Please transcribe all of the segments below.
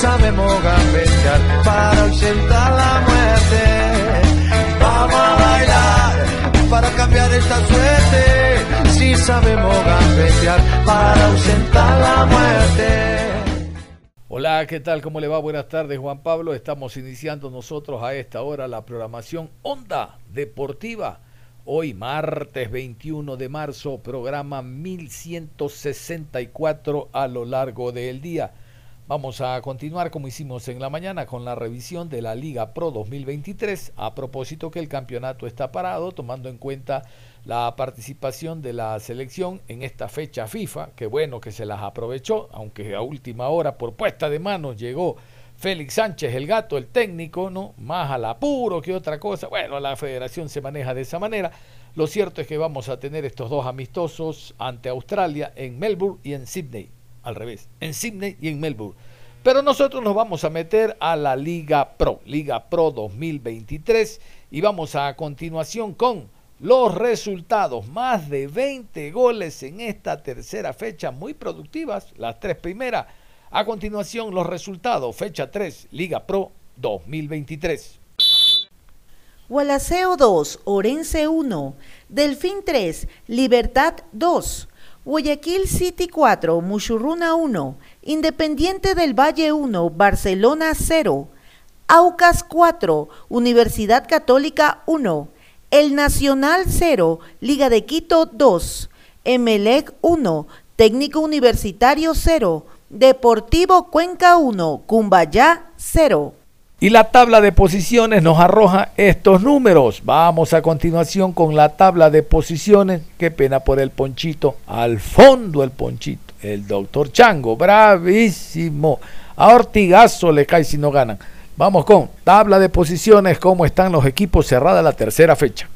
Sabemos gambetear para ausentar la muerte. Vamos a bailar para cambiar esta suerte. Si sabemos gambetear para ausentar la muerte. Hola, ¿qué tal? ¿Cómo le va? Buenas tardes, Juan Pablo. Estamos iniciando nosotros a esta hora la programación Onda Deportiva. Hoy, martes 21 de marzo, programa 1164 a lo largo del día. Vamos a continuar como hicimos en la mañana con la revisión de la Liga Pro 2023, a propósito que el campeonato está parado, tomando en cuenta la participación de la selección en esta fecha FIFA, que bueno que se las aprovechó, aunque a última hora por puesta de manos llegó Félix Sánchez, el gato, el técnico, ¿no? Más al apuro que otra cosa. Bueno, la federación se maneja de esa manera. Lo cierto es que vamos a tener estos dos amistosos ante Australia en Melbourne y en Sydney al revés, en Sydney y en Melbourne. Pero nosotros nos vamos a meter a la Liga Pro, Liga Pro 2023, y vamos a continuación con los resultados. Más de 20 goles en esta tercera fecha, muy productivas, las tres primeras. A continuación, los resultados, fecha 3, Liga Pro 2023. Gualaceo 2, Orense 1, Delfín 3, Libertad 2, Guayaquil City 4, Muchurruna 1, Independiente del Valle 1, Barcelona 0, Aucas 4, Universidad Católica 1, El Nacional 0, Liga de Quito 2, Emelec 1, Técnico Universitario 0, Deportivo Cuenca 1, Cumbayá 0. Y la tabla de posiciones nos arroja estos números. Vamos a continuación con la tabla de posiciones. Qué pena por el ponchito. Al fondo el ponchito. El doctor Chango, bravísimo. A Ortigazo le cae si no ganan. Vamos con tabla de posiciones. ¿Cómo están los equipos cerrada la tercera fecha?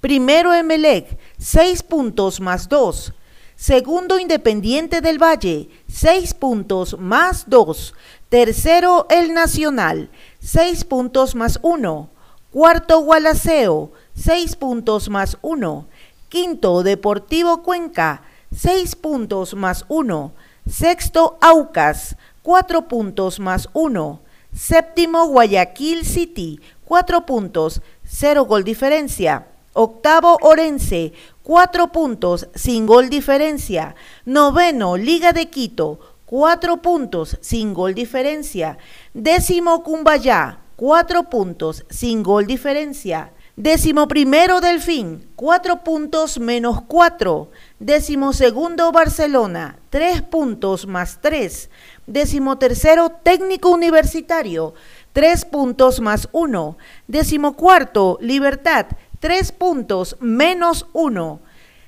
Primero Emelec, 6 puntos más 2. Segundo Independiente del Valle, 6 puntos más 2. Tercero El Nacional, 6 puntos más 1. Cuarto, Gualaceo, 6 puntos más 1. Quinto, Deportivo Cuenca, 6 puntos más 1. Sexto, Aucas, 4 puntos más 1. Séptimo, Guayaquil City, 4 puntos, 0 gol diferencia. Octavo, Orense, 4 puntos, sin gol diferencia. Noveno, Liga de Quito, 4 puntos, sin gol diferencia. Décimo Cumbayá, 4 puntos, sin gol diferencia. Décimo primero Delfín, 4 puntos menos 4. Décimo segundo Barcelona, 3 puntos más 3. Décimo tercero Técnico Universitario, 3 puntos más 1. Décimo cuarto Libertad, 3 puntos menos 1.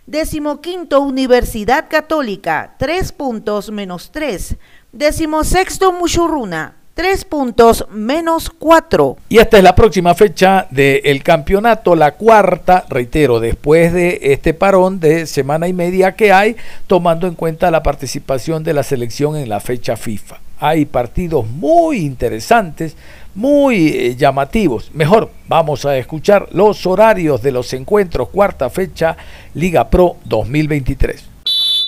Décimo quinto, Universidad Católica, 3 puntos menos 3. Décimo sexto, Muchurruna, 3 puntos menos 4. Y esta es la próxima fecha del campeonato, la cuarta, reitero, después de este parón de semana y media que hay, tomando en cuenta la participación de la selección en la fecha FIFA. Hay partidos muy interesantes muy eh, llamativos. Mejor, vamos a escuchar los horarios de los encuentros cuarta fecha Liga Pro 2023.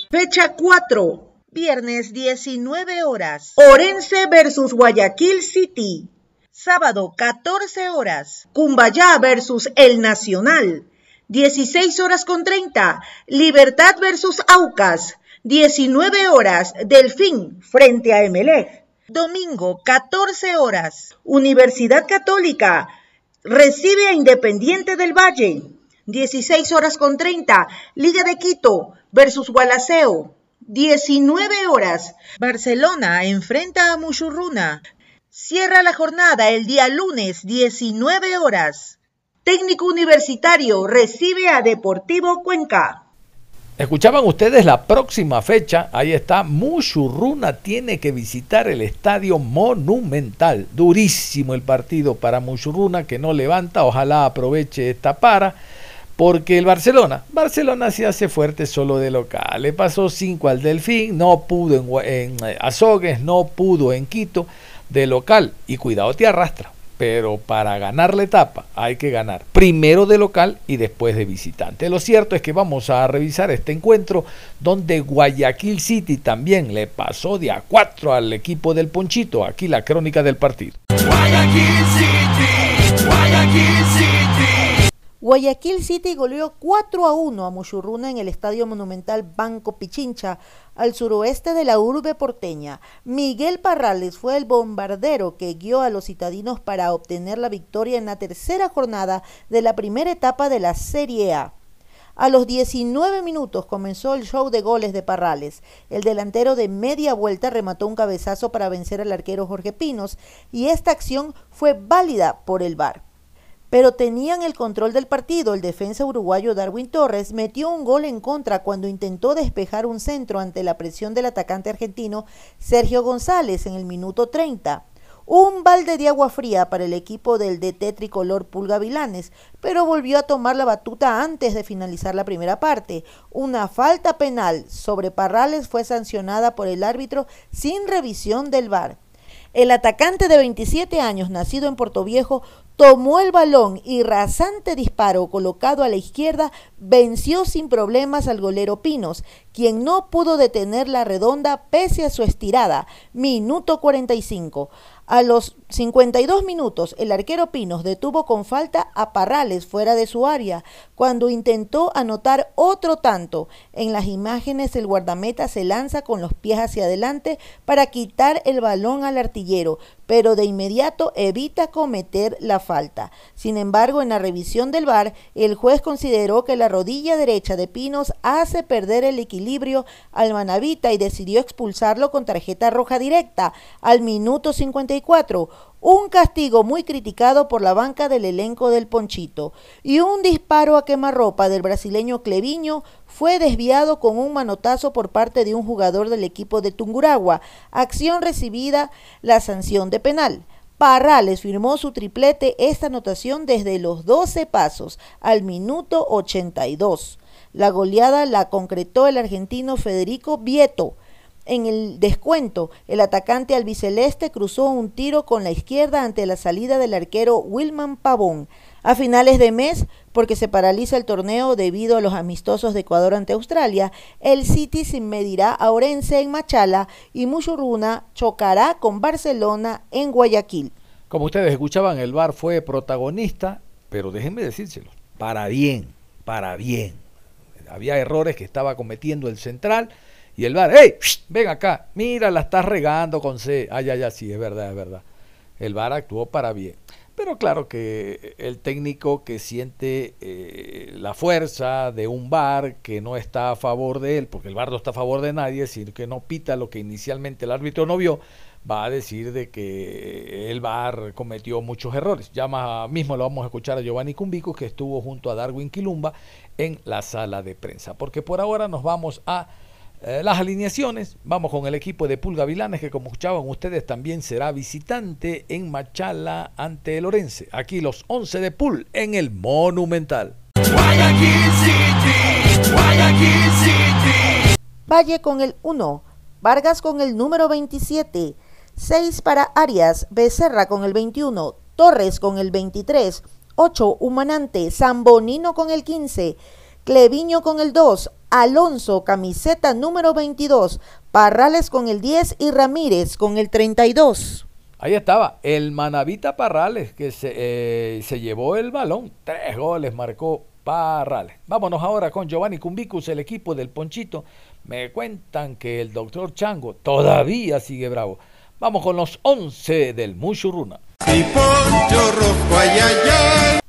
Fecha 4, viernes 19 horas. Orense versus Guayaquil City. Sábado 14 horas. Cumbayá versus El Nacional. 16 horas con 30. Libertad versus Aucas. 19 horas. Delfín frente a Emelec. Domingo, 14 horas. Universidad Católica recibe a Independiente del Valle. 16 horas con 30. Liga de Quito versus Gualaceo. 19 horas. Barcelona enfrenta a Mushurruna. Cierra la jornada el día lunes, 19 horas. Técnico Universitario recibe a Deportivo Cuenca. Escuchaban ustedes la próxima fecha, ahí está, Mushurruna tiene que visitar el estadio monumental. Durísimo el partido para Mushurruna que no levanta, ojalá aproveche esta para, porque el Barcelona, Barcelona se hace fuerte solo de local. Le pasó 5 al Delfín, no pudo en, en eh, Azogues, no pudo en Quito de local y cuidado te arrastra pero para ganar la etapa hay que ganar primero de local y después de visitante. Lo cierto es que vamos a revisar este encuentro donde Guayaquil City también le pasó de a 4 al equipo del Ponchito. Aquí la crónica del partido. Guayaquil City. Guayaquil City goleó 4 a 1 a Muchurruna en el Estadio Monumental Banco Pichincha al suroeste de la urbe porteña. Miguel Parrales fue el bombardero que guió a los citadinos para obtener la victoria en la tercera jornada de la primera etapa de la Serie A. A los 19 minutos comenzó el show de goles de Parrales. El delantero de media vuelta remató un cabezazo para vencer al arquero Jorge Pinos y esta acción fue válida por el VAR pero tenían el control del partido. El defensa uruguayo Darwin Torres metió un gol en contra cuando intentó despejar un centro ante la presión del atacante argentino Sergio González en el minuto 30. Un balde de agua fría para el equipo del DT tricolor Pulga Vilanes, pero volvió a tomar la batuta antes de finalizar la primera parte. Una falta penal sobre Parrales fue sancionada por el árbitro sin revisión del VAR. El atacante de 27 años, nacido en Viejo, tomó el balón y rasante disparo colocado a la izquierda venció sin problemas al golero Pinos, quien no pudo detener la redonda pese a su estirada. Minuto 45. A los 52 minutos, el arquero Pinos detuvo con falta a Parrales fuera de su área, cuando intentó anotar otro tanto. En las imágenes, el guardameta se lanza con los pies hacia adelante para quitar el balón al artillero, pero de inmediato evita cometer la falta. Sin embargo, en la revisión del VAR, el juez consideró que la rodilla derecha de Pinos hace perder el equilibrio al manavita y decidió expulsarlo con tarjeta roja directa al minuto 54 un castigo muy criticado por la banca del elenco del Ponchito, y un disparo a quemarropa del brasileño Cleviño fue desviado con un manotazo por parte de un jugador del equipo de Tunguragua, acción recibida la sanción de penal. Parrales firmó su triplete esta anotación desde los 12 pasos al minuto 82. La goleada la concretó el argentino Federico Vieto, en el descuento, el atacante albiceleste cruzó un tiro con la izquierda ante la salida del arquero Wilman Pavón. A finales de mes, porque se paraliza el torneo debido a los amistosos de Ecuador ante Australia, el City se medirá a Orense en Machala y Muchurruna chocará con Barcelona en Guayaquil. Como ustedes escuchaban, el VAR fue protagonista, pero déjenme decírselo, para bien, para bien. Había errores que estaba cometiendo el central y el bar, ¡hey! Ven acá, mira, la estás regando con C. Ah, ya, ya, sí, es verdad, es verdad. El bar actuó para bien. Pero claro que el técnico que siente eh, la fuerza de un bar que no está a favor de él, porque el bar no está a favor de nadie, sino que no pita lo que inicialmente el árbitro no vio, va a decir de que el bar cometió muchos errores. Ya mismo lo vamos a escuchar a Giovanni Cumbico, que estuvo junto a Darwin Quilumba en la sala de prensa. Porque por ahora nos vamos a eh, las alineaciones, vamos con el equipo de Pulga Vilanes, que como escuchaban ustedes también será visitante en Machala ante el Orense. Aquí los 11 de Pul en el Monumental. Valle con el 1, Vargas con el número 27, 6 para Arias, Becerra con el 21, Torres con el 23, 8 Humanante, Zambonino con el 15, Cleviño con el 2, Alonso, camiseta número 22, Parrales con el 10 y Ramírez con el 32. Ahí estaba, el Manavita Parrales que se, eh, se llevó el balón, tres goles marcó Parrales. Vámonos ahora con Giovanni Cumbicus, el equipo del Ponchito. Me cuentan que el doctor Chango todavía sigue bravo. Vamos con los 11 del Mushuruna.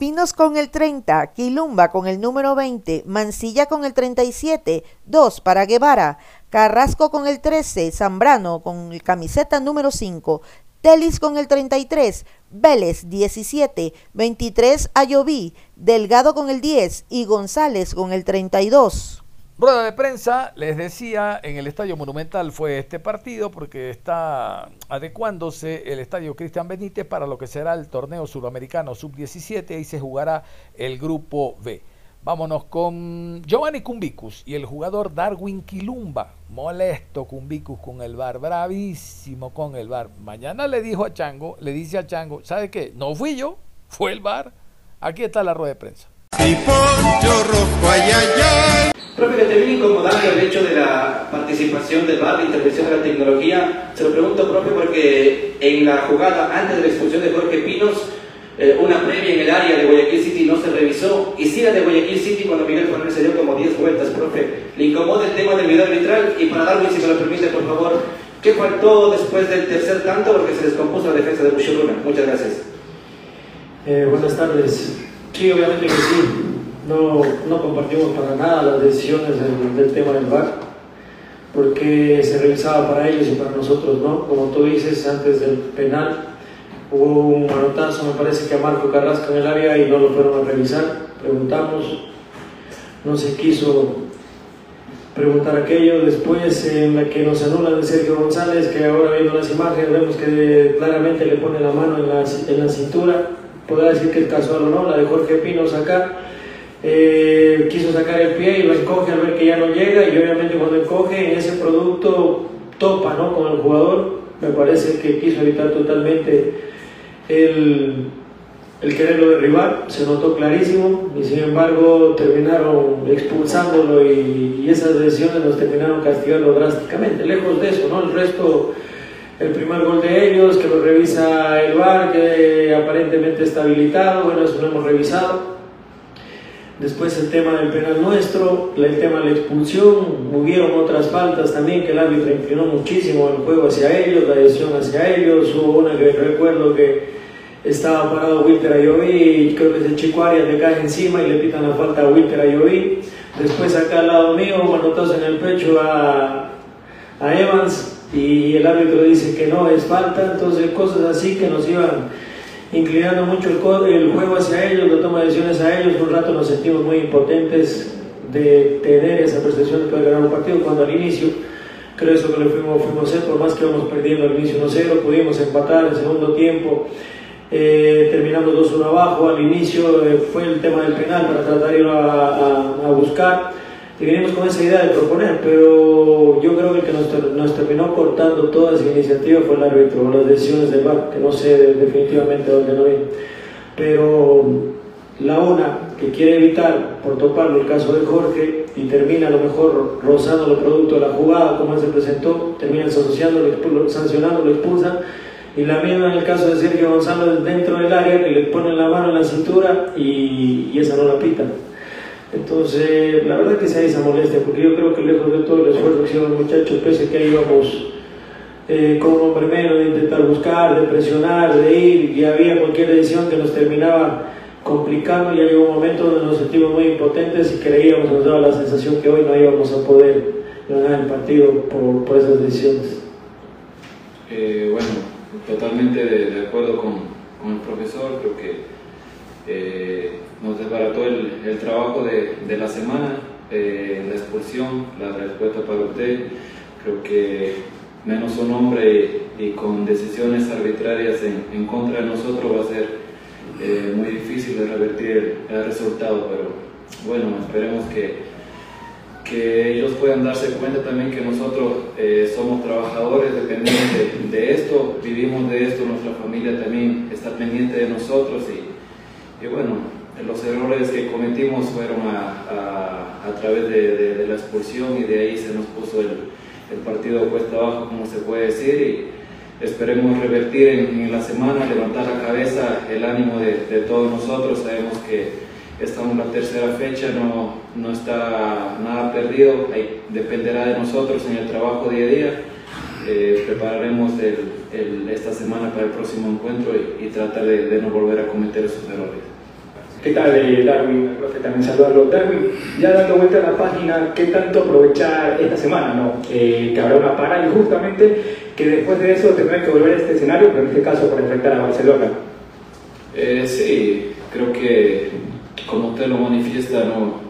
Pinos con el 30, Quilumba con el número 20, Mansilla con el 37, 2 para Guevara, Carrasco con el 13, Zambrano con el camiseta número 5, Telis con el 33, Vélez 17, 23 Ayoví, Delgado con el 10 y González con el 32. Rueda de prensa, les decía, en el Estadio Monumental fue este partido porque está adecuándose el Estadio Cristian Benítez para lo que será el torneo sudamericano sub-17 y se jugará el grupo B. Vámonos con Giovanni Cumbicus y el jugador Darwin Quilumba. Molesto Cumbicus con el bar, bravísimo con el bar. Mañana le dijo a Chango, le dice a Chango, ¿sabe qué? No fui yo, fue el bar. Aquí está la rueda de prensa. Profe, que te incomodando el hecho de la participación del VAR, la intervención de la tecnología. Se lo pregunto, profe, porque en la jugada antes de la expulsión de Jorge Pinos, eh, una previa en el área de Guayaquil City no se revisó. Y si la de Guayaquil City cuando Miguel Fernández se dio como 10 vueltas, profe. Le incomoda el tema del video arbitral. Y para Darwin, si me lo permite, por favor, ¿qué faltó después del tercer tanto? Porque se descompuso la defensa de Bushuruna. Muchas gracias. Eh, buenas tardes. Sí, obviamente que sí no, no compartimos para nada las decisiones del, tema del VAR, porque se revisaba para ellos y para nosotros no. Como tú dices, antes del penal hubo un manotazo, me parece que a Marco Carrasco en el área y no lo fueron a revisar. Preguntamos, no se quiso preguntar aquello. Después, en la que nos anulan de Sergio González, que ahora viendo las imágenes vemos que claramente le pone la mano en la, en la cintura. Podrá decir que es casual o no, la de Jorge Pinos acá eh, quiso sacar el pie y lo encoge al ver que ya no llega y obviamente cuando encoge en ese producto topa ¿no? con el jugador, me parece que quiso evitar totalmente el, el quererlo derribar, se notó clarísimo y sin embargo terminaron expulsándolo y, esas decisiones nos terminaron castigando drásticamente, lejos de eso, ¿no? el resto el primer gol de ellos, que lo revisa el VAR, que aparentemente está habilitado, bueno, eso lo hemos revisado. Después el tema del penal nuestro, el tema de la expulsión, hubieron otras faltas también que el árbitro inclinó muchísimo el juego hacia ellos, la decisión hacia ellos, hubo una que recuerdo que estaba parado Wilter Ayoví, creo que es el Chico Arias le cae encima y le pitan la falta a Wilter Ayoví. Después acá al lado mío, manotazo en el pecho a, a Evans y el árbitro dice que no es falta, entonces cosas así que nos iban inclinando mucho el, juego hacia ellos, la toma de decisiones a ellos, un rato nos sentimos muy impotentes de tener esa percepción de poder ganar un partido, cuando al inicio, creo eso que lo fuimos, fuimos a hacer, por más que íbamos perdiendo al inicio 1-0, pudimos empatar en segundo tiempo, eh, terminamos 2-1 abajo, al inicio eh, fue el tema del penal para tratar de ir a buscar, y venimos con esa idea de proponer, pero yo creo que el que nos, terminó cortando toda esa iniciativa fue el árbitro, las decisiones del VAR, que no sé definitivamente dónde no viene. Pero la una que quiere evitar por toparlo el caso de Jorge y termina a lo mejor rozando los productos de la jugada, como él se presentó, termina sancionando, sancionando, lo expulsan. Y la misma en el caso de Sergio González dentro del área, que le ponen la mano en la cintura y, y esa no la pitan. Entonces, la verdad que se hay esa molestia, porque yo creo que lejos de todo el esfuerzo que hicieron los muchachos, pese a que íbamos eh, con un hombre menos de intentar buscar, de presionar, de ir, y había cualquier decisión que nos terminaba complicando, ya llegó un momento donde nos sentimos muy impotentes y creíamos, nos daba la sensación que hoy no íbamos a poder ganar el partido por, por esas decisiones. Eh, bueno, totalmente de, acuerdo con, con, el profesor, creo que eh, nos desbarató el, trabajo de, la semana, eh, la expulsión, la respuesta para usted. Creo que menos un hombre y, con decisiones arbitrarias en, contra de nosotros va a ser eh, muy difícil de revertir el, resultado, pero bueno, esperemos que, que ellos puedan darse cuenta también que nosotros eh, somos trabajadores, dependientes de, de, esto, vivimos de esto, nuestra familia también está pendiente de nosotros y, los errores que cometimos fueron a, través de, la expulsión y de ahí se nos puso el, el, partido cuesta abajo, como se puede decir, y esperemos revertir en, la semana, levantar la cabeza, el ánimo de, todos nosotros. Sabemos que estamos en la tercera fecha, no, no está nada perdido, ahí dependerá de nosotros en el trabajo día a día. Eh, prepararemos esta semana para el próximo encuentro y, tratar de no volver a cometer esos errores. ¿Qué tal, eh, Darwin? profe también saludarlo. Darwin, ya dando vuelta a la página, ¿qué tanto aprovechar esta semana? No? Eh, que habrá una para y justamente que después de eso tendrán que volver a este escenario, pero en este caso para enfrentar a Barcelona. Eh, sí, creo que como usted lo manifiesta, no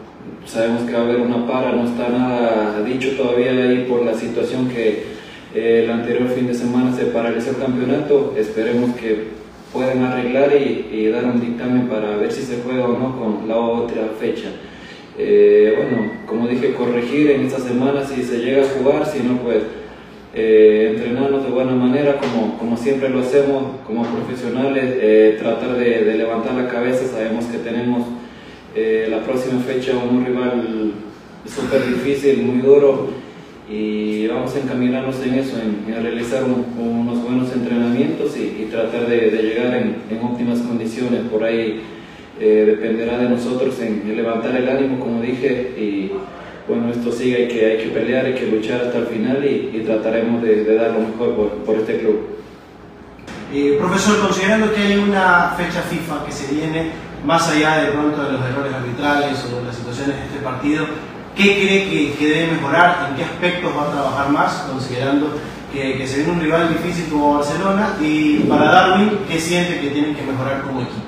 sabemos que va a haber una para, no está nada dicho todavía ahí por la situación que el anterior fin de semana se paralizó el campeonato. Esperemos que pueden arreglar y, dar un dictamen para ver si se juega o no con la otra fecha. Eh, bueno, como dije, corregir en esta semana si se llega a jugar, si no, pues eh, entrenarnos de buena manera, como, como siempre lo hacemos como profesionales, eh, tratar de, de, levantar la cabeza, sabemos que tenemos la próxima fecha un rival súper difícil, muy duro y vamos a encaminarnos en eso, en, realizar unos buenos entrenamientos y, tratar de, llegar en, óptimas condiciones. Por ahí eh, dependerá de nosotros en, levantar el ánimo, como dije, y bueno, esto sigue, hay que, hay que pelear, hay que luchar hasta el final y, trataremos de, dar lo mejor por, por este club. Profesor, considerando que hay una fecha FIFA que se viene, más allá de pronto de los errores arbitrales o de las situaciones de este partido, ¿Qué cree que, debe mejorar? ¿En qué aspectos va a trabajar más? Considerando que, se viene un rival difícil como Barcelona. Y para Darwin, ¿qué siente que tienen que mejorar como equipo?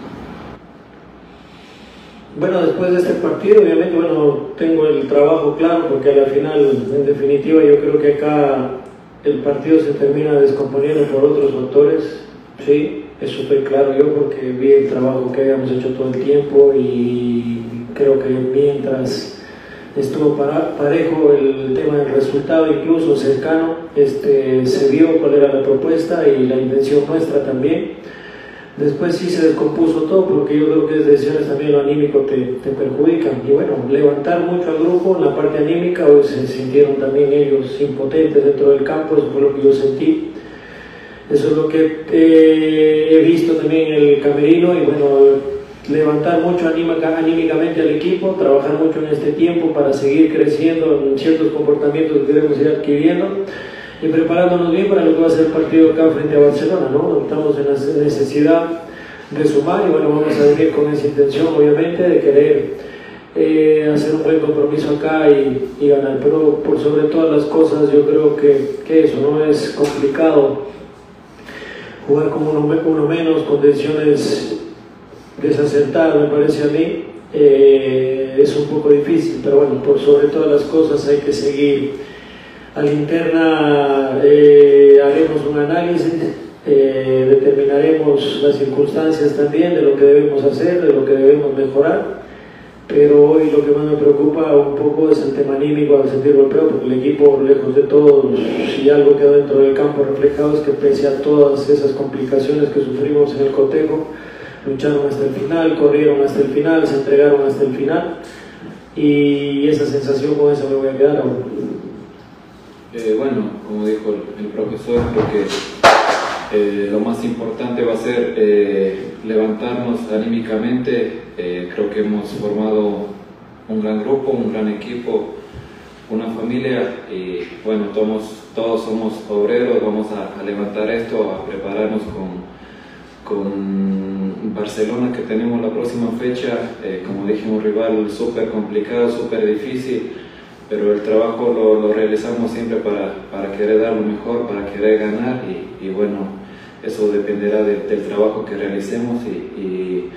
Bueno, después de este partido, obviamente, bueno, tengo el trabajo claro porque a final, en definitiva, yo creo que acá el partido se termina descomponiendo por otros factores. Sí, eso fue claro yo porque vi el trabajo que habíamos hecho todo el tiempo y creo que mientras estuvo parejo el tema del resultado, incluso cercano, este, se vio cuál era la propuesta y la intención nuestra también. Después sí se descompuso todo porque yo creo que es decisiones también lo anímico te, te perjudican. Y bueno, levantar mucho al grupo en la parte anímica, hoy se sintieron también ellos impotentes dentro del campo, eso fue lo que yo sentí. Eso es lo que he visto también en el camerino y bueno, levantar mucho anímicamente al equipo, trabajar mucho en este tiempo para seguir creciendo en ciertos comportamientos que debemos ir adquiriendo y preparándonos bien para lo que va a ser el partido acá frente a Barcelona. ¿no? Estamos en la necesidad de sumar y bueno, vamos a venir con esa intención obviamente de querer eh, hacer un buen compromiso acá y, ganar, pero por sobre todas las cosas yo creo que, que eso no es complicado jugar como uno, uno menos, con decisiones desacertado, me parece a mí, eh, es un poco difícil, pero bueno, por sobre todas las cosas hay que seguir. A la interna eh, haremos un análisis, eh, determinaremos las circunstancias también de lo que debemos hacer, de lo que debemos mejorar, pero hoy lo que más me preocupa un poco es el tema anímico al sentir golpeo, porque el equipo, lejos de todo, si algo quedó dentro del campo reflejado es que pese a todas esas complicaciones que sufrimos en el cotejo, lucharon hasta el final, corrieron hasta el final, se entregaron hasta el final y esa sensación con eso me voy a quedar ahora. Eh, bueno, como dijo el, profesor, creo que eh, lo más importante va a ser eh, levantarnos anímicamente. creo que hemos formado un gran grupo, un gran equipo, una familia y bueno, todos, todos somos obreros, vamos a, a levantar esto, a prepararnos con, con Barcelona que tenemos la próxima fecha, eh, como dije, un rival súper complicado, súper difícil, pero el trabajo lo, realizamos siempre para, para, querer dar lo mejor, para querer ganar y, bueno, eso dependerá del trabajo que realicemos y,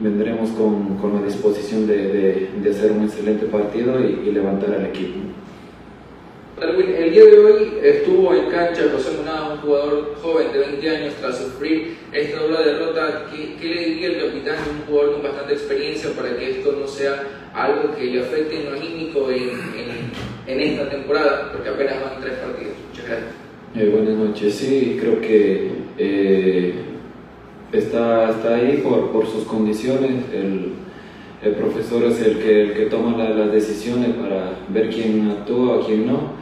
vendremos con, con, la disposición de, de, hacer un excelente partido y levantar al equipo el día de hoy estuvo en cancha José Monada, un jugador joven de 20 años, tras sufrir esta dura derrota. ¿Qué, le diría el capitán, un jugador con bastante experiencia, para que esto no sea algo que le afecte en lo anímico en, en, esta temporada? Porque apenas van tres partidos. Muchas gracias. Eh, buenas noches. Sí, creo que eh, está, está ahí por, por sus condiciones. El, el profesor es el que, el que toma las decisiones para ver quién actúa o quién no.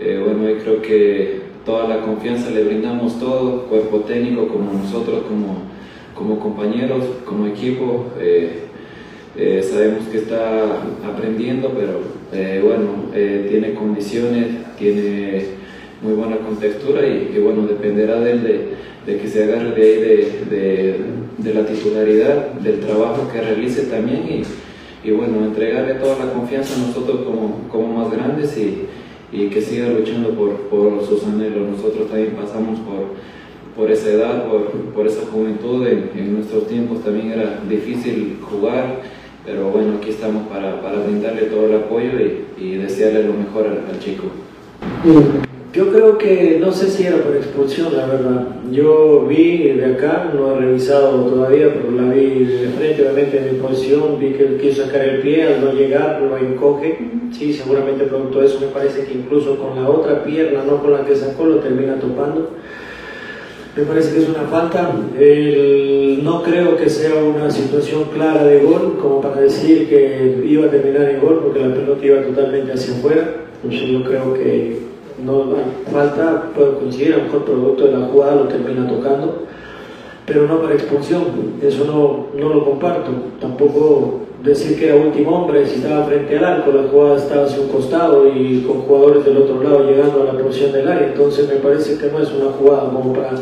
Eh, bueno, yo creo que toda la confianza le brindamos todo, cuerpo técnico, como nosotros, como, como compañeros, como equipo. Eh, eh, sabemos que está aprendiendo, pero bueno, tiene condiciones, tiene muy buena contextura y, bueno, dependerá de él de, que se agarre de ahí de, la titularidad, del trabajo que realice también y, bueno, entregarle toda la confianza a nosotros como, como más grandes y, que siga luchando por, por, sus anhelos. Nosotros también pasamos por, por esa edad, por, por esa juventud, en, nuestros tiempos también era difícil jugar, pero bueno, aquí estamos para, para brindarle todo el apoyo y, desearle lo mejor al chico. Yo creo que, no sé si era por expulsión, la verdad. Yo vi de acá, no he revisado todavía, pero la vi de frente, obviamente en mi posición, vi que él quiso sacar el pie, al no llegar lo encoge. Sí, seguramente producto de eso me parece que incluso con la otra pierna, no con la que sacó, lo termina topando. Me parece que es una falta. no creo que sea una situación clara de gol, como para decir que iba a terminar en gol, porque la pelota iba totalmente hacia afuera. Entonces yo creo que no falta, puedo coincidir, a lo mejor producto de la jugada lo termina tocando, pero no para expulsión, eso no, no lo comparto, tampoco decir que era último hombre, si estaba frente al arco, la jugada estaba hacia un costado y con jugadores del otro lado llegando a la posición del área, entonces me parece que no es una jugada como para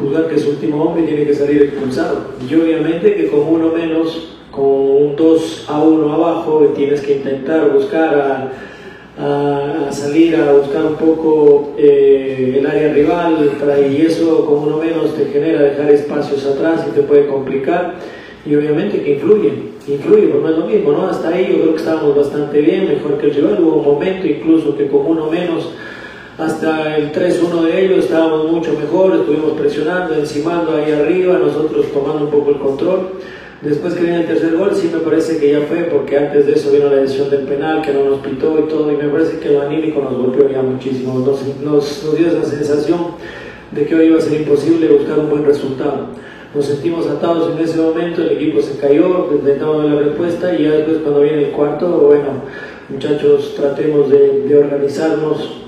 juzgar que es último hombre y tiene que salir expulsado. Y obviamente que con uno menos, con un 2 a 1 abajo, tienes que intentar buscar a a, salir a buscar un poco eh, el área rival y eso con uno menos te genera dejar espacios atrás y te puede complicar. Y obviamente que influye, influye, porque no es lo mismo, ¿no? Hasta ahí yo creo que estábamos bastante bien, mejor que el rival, hubo un momento incluso que con uno menos hasta el 3-1 de ellos estábamos mucho mejor, estuvimos presionando, encimando ahí arriba, nosotros tomando un poco el control Después que viene el tercer gol, sí me parece que ya fue, porque antes de eso vino la decisión del penal, que no nos pitó y todo, y me parece que lo anímico nos golpeó ya muchísimo. Nos, nos, dio esa sensación de que hoy iba a ser imposible buscar un buen resultado. Nos sentimos atados en ese momento, el equipo se cayó, intentamos la respuesta y ya después cuando viene el cuarto, bueno, muchachos, tratemos de, organizarnos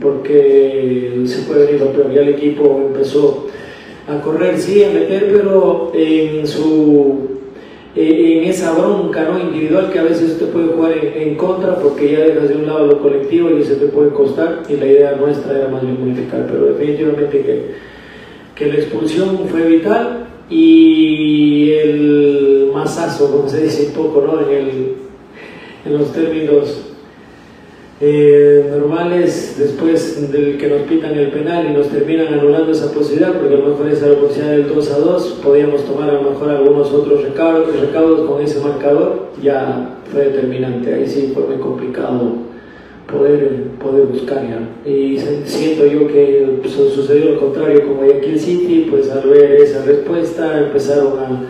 porque se puede venir lo peor. Ya el equipo empezó a correr, sí, a meter, pero en su en esa bronca ¿no? individual que a veces te puede jugar en, contra porque ya dejas de un lado lo colectivo y se te puede costar y la idea nuestra era más bien modificar, pero definitivamente que, que la expulsión fue vital y el masazo, como se dice un poco ¿no? en, el, en los términos eh, normales después del que nos pitan el penal y nos terminan anulando esa posibilidad, porque a lo mejor esa era la posibilidad del 2 a 2, podíamos tomar a lo mejor algunos otros recaudos, recaudos con ese marcador, ya fue determinante, ahí sí fue muy complicado poder, poder buscar ya. Y siento yo que pues, sucedió lo contrario como el City, pues al ver esa respuesta empezaron a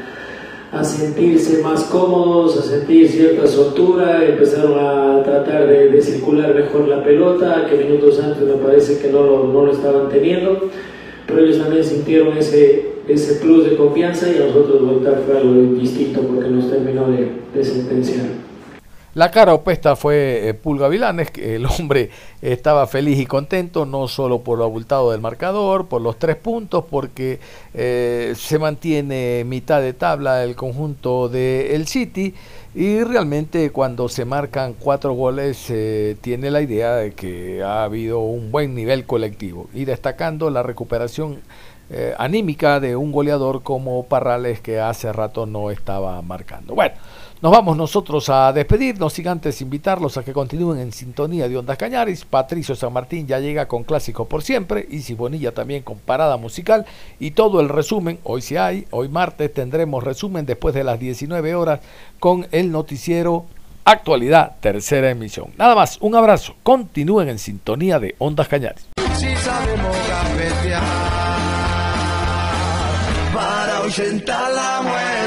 a sentirse más cómodos, a sentir cierta soltura, empezaron a tratar de, circular mejor la pelota, que minutos antes me parece que no lo, no lo estaban teniendo, pero ellos también sintieron ese, ese plus de confianza y a nosotros voltar fue algo distinto porque nos terminó de, de sentenciar. La cara opuesta fue eh, Pulga Vilanes, que el hombre estaba feliz y contento, no solo por lo abultado del marcador, por los tres puntos, porque eh, se mantiene mitad de tabla el conjunto del City y realmente cuando se marcan cuatro goles eh, tiene la idea de que ha habido un buen nivel colectivo y destacando la recuperación anímica de un goleador como Parrales que hace rato no estaba marcando. Bueno. Nos vamos nosotros a despedirnos sin antes invitarlos a que continúen en sintonía de Ondas Cañaris. Patricio San Martín ya llega con Clásico por siempre. y Bonilla también con Parada Musical. Y todo el resumen, hoy sí hay, hoy martes tendremos resumen después de las 19 horas con el noticiero Actualidad, tercera emisión. Nada más, un abrazo. Continúen en sintonía de Ondas Cañaris. para la muerte.